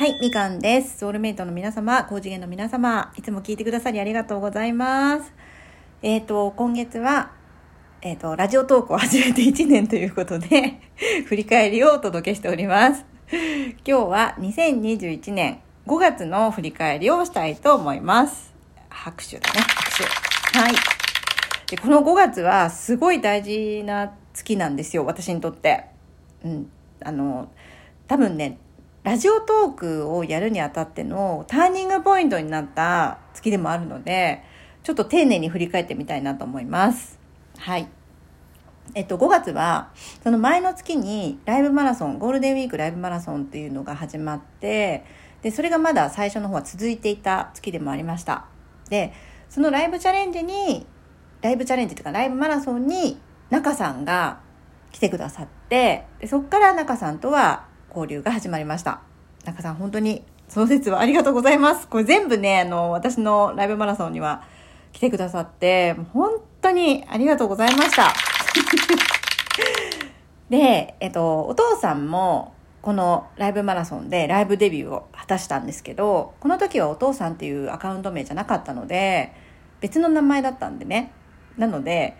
はい、みかんです。ソウルメイトの皆様、高次元の皆様、いつも聞いてくださりありがとうございます。えっ、と、今月は、えっ、と、ラジオトークを始めて1年ということで、振り返りをお届けしております。今日は2021年5月の振り返りをしたいと思います。拍手だね、拍手。はい。で、この5月はすごい大事な月なんですよ、私にとって。うん。あの、多分ね、ラジオトークをやるにあたってのターニングポイントになった月でもあるので、ちょっと丁寧に振り返ってみたいなと思います。はい。えっと、5月は、その前の月にライブマラソン、ゴールデンウィークライブマラソンっていうのが始まって、で、それがまだ最初の方は続いていた月でもありました。で、そのライブチャレンジに、ライブチャレンジというかライブマラソンに中さんが来てくださって、でそこから中さんとは交流が始まりました。中さん本当にその説はありがとうございます。これ全部ね、あの、私のライブマラソンには来てくださって、本当にありがとうございました。で、えっと、お父さんも、このライブマラソンでライブデビューを果たしたんですけど、この時はお父さんっていうアカウント名じゃなかったので、別の名前だったんでね。なので、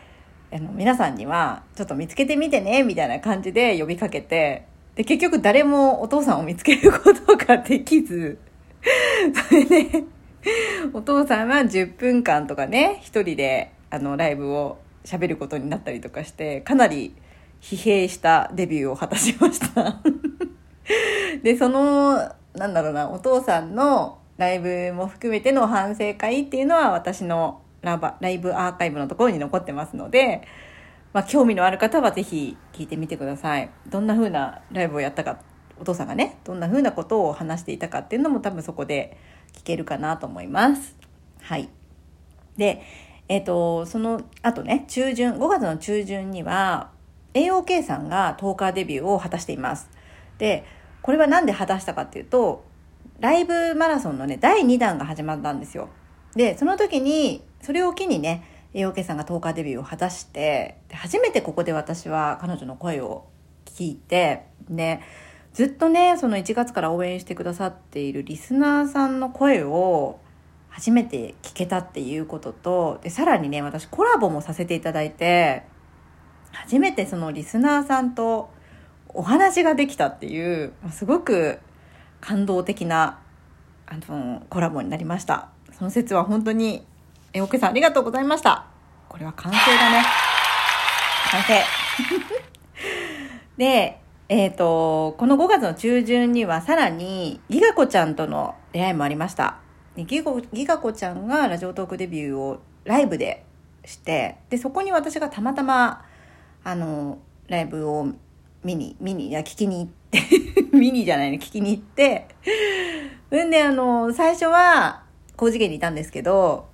あの皆さんには、ちょっと見つけてみてね、みたいな感じで呼びかけて、で、結局誰もお父さんを見つけることができず、それで、お父さんは10分間とかね、一人で、あの、ライブを喋ることになったりとかして、かなり疲弊したデビューを果たしました。で、その、なんだろうな、お父さんのライブも含めての反省会っていうのは私のラバライブアーカイブのところに残ってますので、まあ、興味のある方はぜひ聞いてみてください。どんな風なライブをやったか、お父さんがね、どんな風なことを話していたかっていうのも多分そこで聞けるかなと思います。はい。で、えっ、と、その後ね、中旬、5月の中旬には、AOK さんが10日デビューを果たしています。で、これはなんで果たしたかっていうと、ライブマラソンのね、第2弾が始まったんですよ。で、その時に、それを機にね、AOK さんが10日デビューを果たして、初めてここで私は彼女の声を聞いて、ね、ずっとね、その1月から応援してくださっているリスナーさんの声を初めて聞けたっていうことと、で、さらにね、私コラボもさせていただいて、初めてそのリスナーさんとお話ができたっていう、すごく感動的な、あの、コラボになりました。その説は本当に、え、おけさんありがとうございました。これは完成だね。完成。で、えっ、と、この5月の中旬にはさらにギガ子ちゃんとの出会いもありました。ギガギガ子ちゃんがラジオトークデビューをライブでして、で、そこに私がたまたま、あの、ライブを見に、見に、いや、聞きに行って、見にじゃないの、聞きに行って、うんで、あの、最初は、高次元にいたんですけど、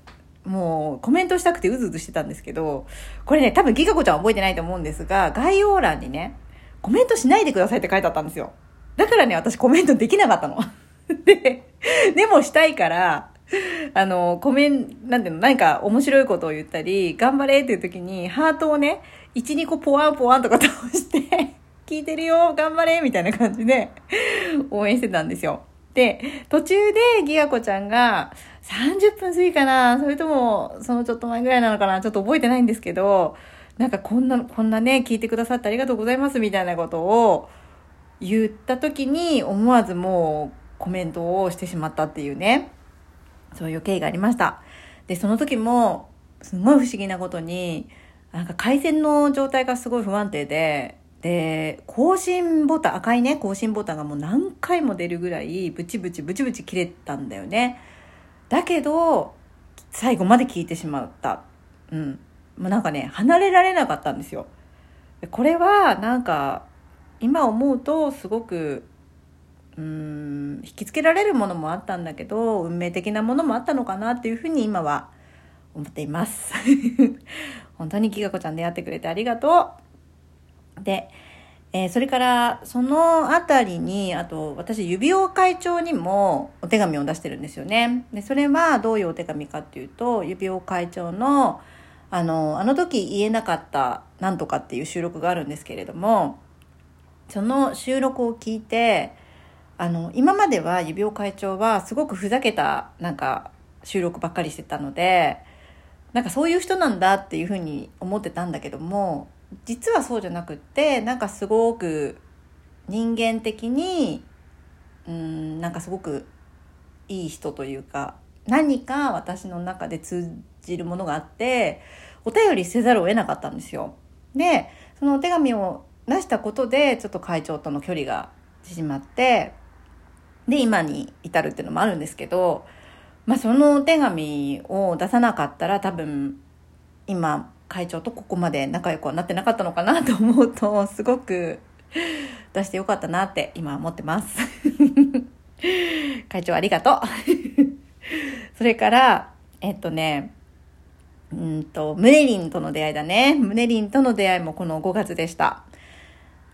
もうコメントしたくてうずうずしてたんですけど、これね、多分ギガ子ちゃん覚えてないと思うんですが、概要欄にね、コメントしないでくださいって書いてあったんですよ。だからね、私コメントできなかったの。で、でもしたいから、あの、コメン、なんていうの、何か面白いことを言ったり、頑張れっていう時に、ハートをね、1、2個ポワンポワンとか倒して、聞いてるよ、頑張れみたいな感じで、応援してたんですよ。で、途中でギガ子ちゃんが、30分過ぎかなそれとも、そのちょっと前ぐらいなのかなちょっと覚えてないんですけど、なんかこんな、こんなね、聞いてくださってありがとうございますみたいなことを言った時に思わずもうコメントをしてしまったっていうね、そういう経緯がありました。で、その時も、すごい不思議なことに、なんか回線の状態がすごい不安定で、で、更新ボタン、赤いね、更新ボタンがもう何回も出るぐらい、ブチブチブチブチ切れたんだよね。だけど、最後まで聞いてしまった。うん。もうなんかね、離れられなかったんですよ。これは、なんか、今思うと、すごく、うーん、引きつけられるものもあったんだけど、運命的なものもあったのかなっていうふうに今は思っています。本当にギガ子ちゃん出会ってくれてありがとう。で、えーそれから、そのあたりに、あと、私、指輪会長にもお手紙を出してるんですよね。で、それはどういうお手紙かっていうと、指輪会長の、あの、あの時言えなかったなんとかっていう収録があるんですけれども、その収録を聞いて、あの今までは指輪会長はすごくふざけたなんか収録ばっかりしてたのでなんかそういう人なんだっていうふうに思ってたんだけども実はそうじゃなくってなんかすごく人間的にうんなんかすごくいい人というか何か私の中で通じるものがあってお便りせざるを得なかったんですよ。でそのお手紙を出したことでちょっと会長との距離が縮まってで今に至るっていうのもあるんですけど、まあ、そのお手紙を出さなかったら多分今会長とここまで仲良くはなってなかったのかなと思うとすごく出してよかったなって今思ってます会長ありがとうそれからえっとねうんと、ムネリンとの出会いだね。ムネリンとの出会いもこの5月でした。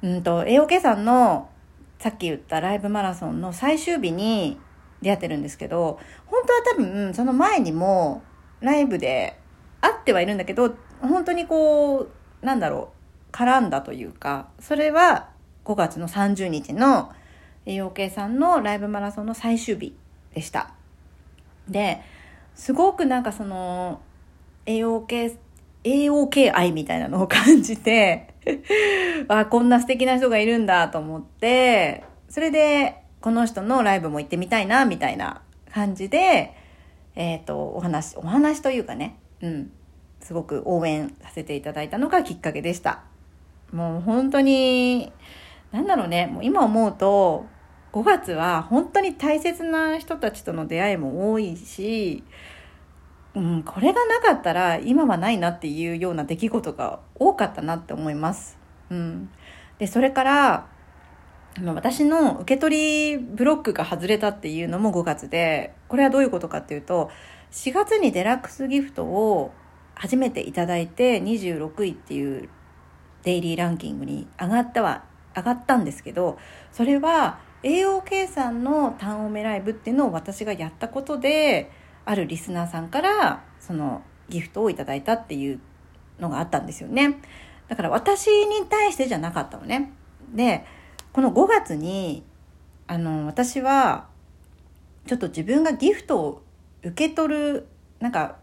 うんと、AOK さんのさっき言ったライブマラソンの最終日に出会ってるんですけど、本当は多分その前にもライブで会ってはいるんだけど、本当にこう、なんだろう、絡んだというか、それは5月の30日の AOK さんのライブマラソンの最終日でした。で、すごくなんかその AOK、AOK 愛みたいなのを感じて、あ、こんな素敵な人がいるんだと思って、それで、この人のライブも行ってみたいな、みたいな感じで、えっ、ー、と、お話、お話というかね、うん、すごく応援させていただいたのがきっかけでした。もう本当に、なんだろうね、もう今思うと、5月は本当に大切な人たちとの出会いも多いし、うん、これがなかったら今はないなっていうような出来事が多かったなって思います。うん、でそれから私の受け取りブロックが外れたっていうのも5月でこれはどういうことかっていうと4月にデラックスギフトを初めていただいて26位っていうデイリーランキングに上がったは上がったんですけどそれは AOK さんの単音メライブっていうのを私がやったことであるリスナーさんからそのギフトをいただいたっていうのがあったんですよね。だから私に対してじゃなかったのね。で、この5月に、あの、私は、ちょっと自分がギフトを受け取る、なんか、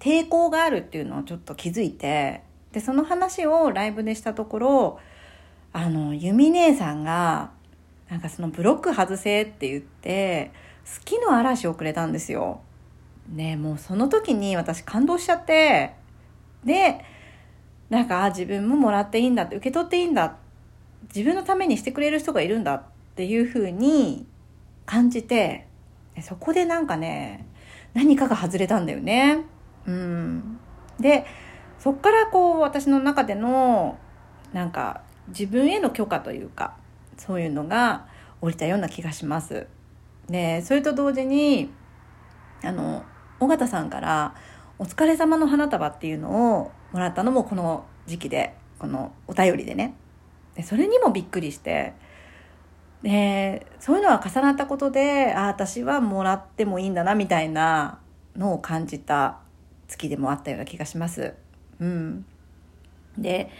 抵抗があるっていうのをちょっと気づいて、で、その話をライブでしたところ、あの、ユミ姉さんが、なんかそのブロック外せって言って、好きの嵐をくれたんですよ。ねもうその時に私感動しちゃってでなんか自分ももらっていいんだって受け取っていいんだ自分のためにしてくれる人がいるんだっていうふうに感じてそこでなんかね何かが外れたんだよね。うん、でそっからこう私の中でのなんか自分への許可というかそういうのが降りたような気がします。でそれと同時にあの尾形さんから「お疲れ様の花束」っていうのをもらったのもこの時期でこのお便りでねでそれにもびっくりしてでそういうのは重なったことでああ私はもらってもいいんだなみたいなのを感じた月でもあったような気がします。うん、で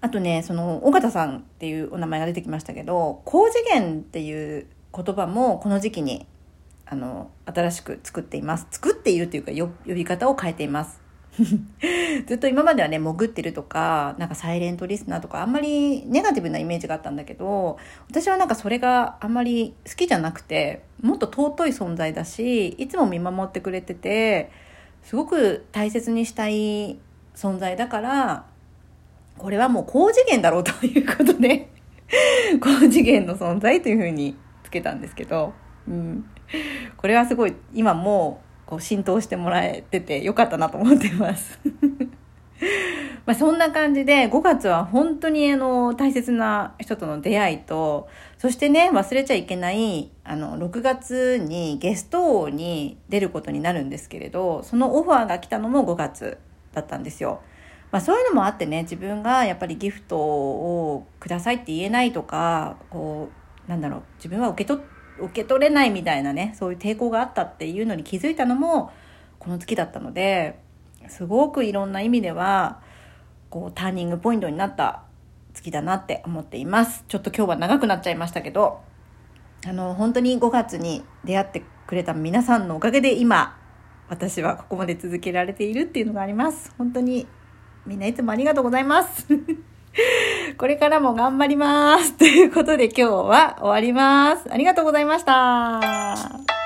あとねその尾形さんっていうお名前が出てきましたけど高次元っていう言葉もこの時期にあの、新しく作っています。作っているというか、呼び方を変えています。ずっと今まではね、潜ってるとか、なんかサイレントリスナーとか、あんまりネガティブなイメージがあったんだけど、私はなんかそれがあんまり好きじゃなくて、もっと尊い存在だし、いつも見守ってくれてて、すごく大切にしたい存在だから、これはもう高次元だろうということで 高次元の存在というふうにつけたんですけど、うん。これはすごい今もこう浸透してもらえててよかったなと思ってます まあそんな感じで5月は本当にあの大切な人との出会いとそしてね忘れちゃいけないあの6月にゲスト王に出ることになるんですけれどそのオファーが来たのも5月だったんですよ。まあ、そういうのもあってね自分がやっぱりギフトをくださいって言えないとかこうなんだろう自分は受け取受け取れないみたいなねそういう抵抗があったっていうのに気づいたのもこの月だったのですごくいろんな意味ではこうターニングポイントになった月だなって思っていますちょっと今日は長くなっちゃいましたけどあの、本当に5月に出会ってくれた皆さんのおかげで今、私はここまで続けられているっていうのがあります。本当にみんないつもありがとうございます。これからも頑張ります。ということで今日は終わります。ありがとうございました。